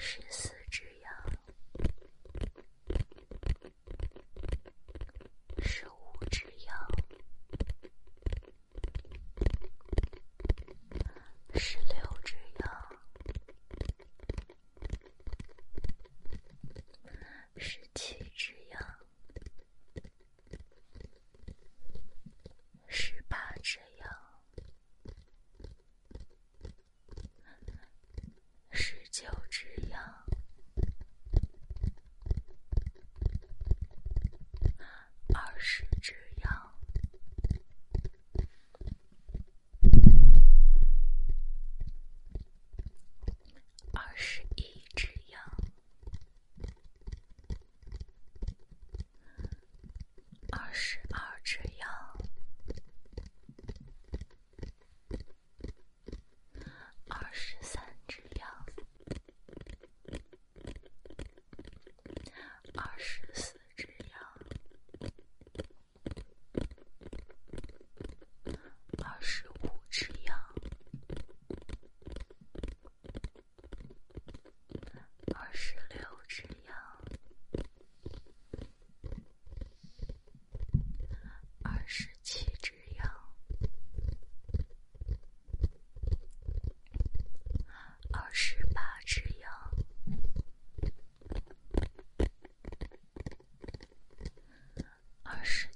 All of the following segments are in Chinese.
十四二十二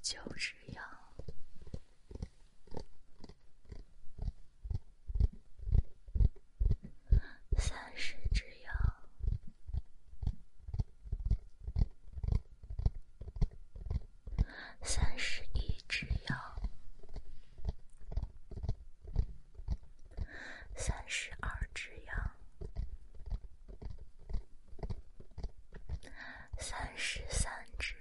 九只羊三十只羊三十一只羊三十二只羊三十三只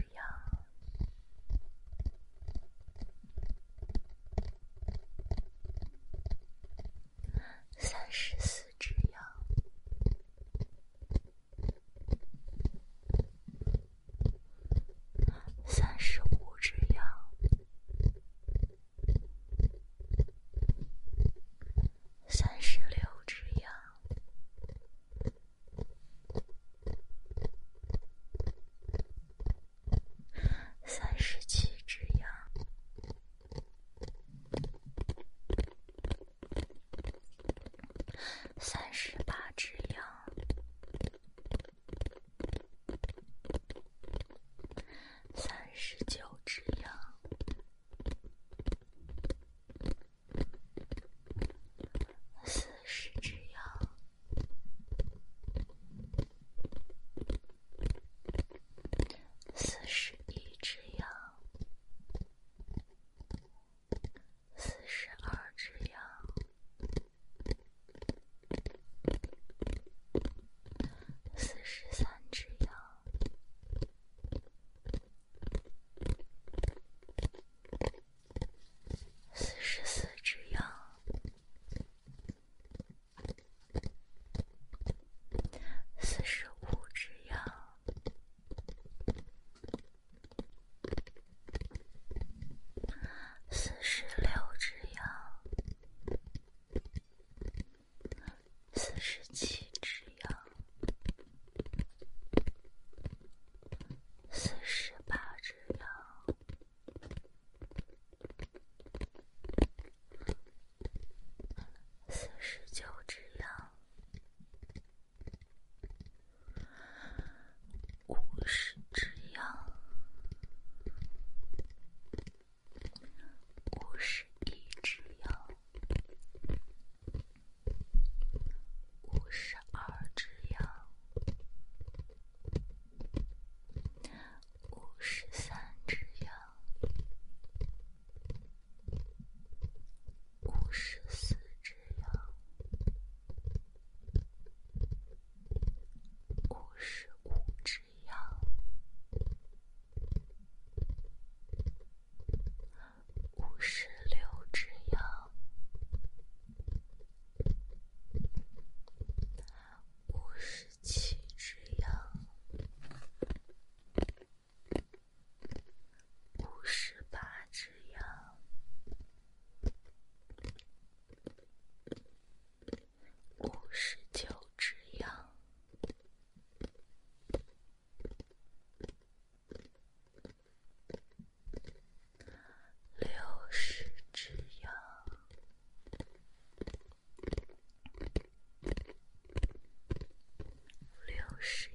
Shh.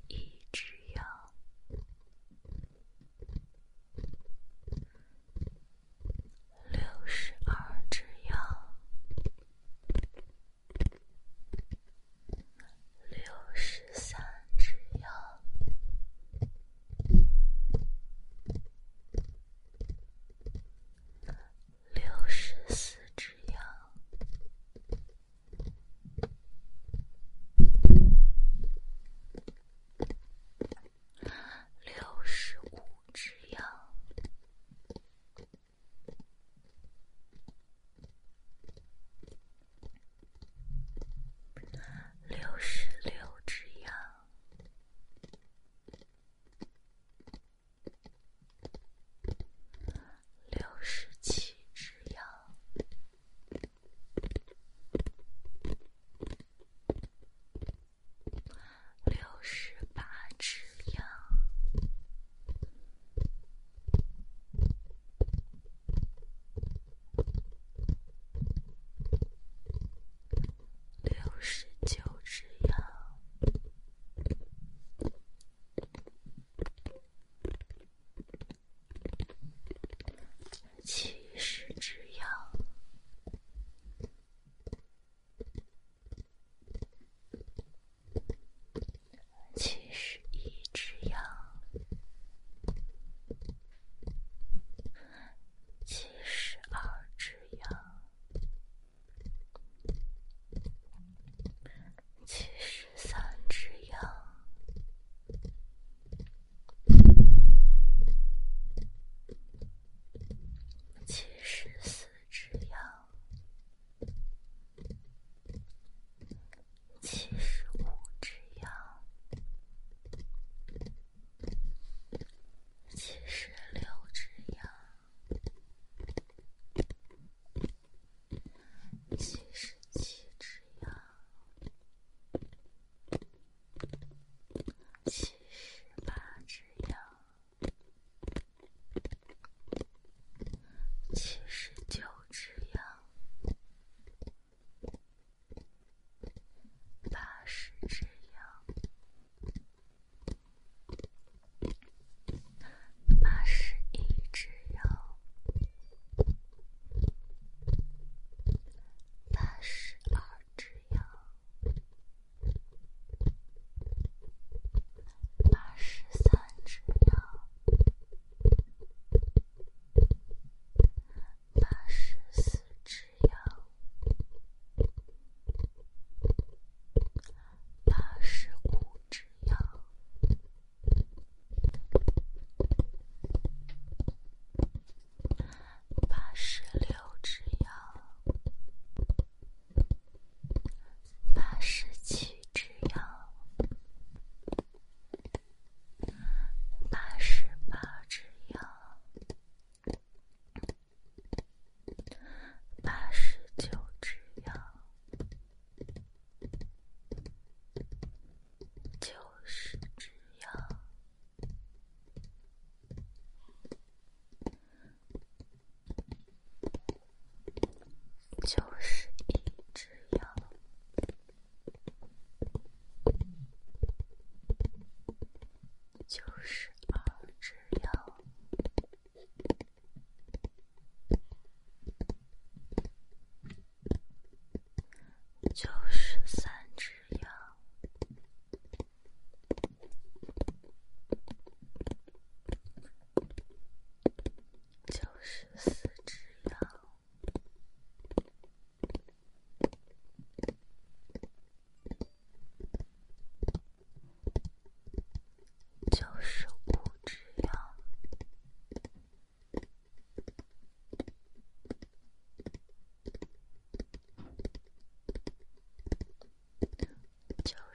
shit. 十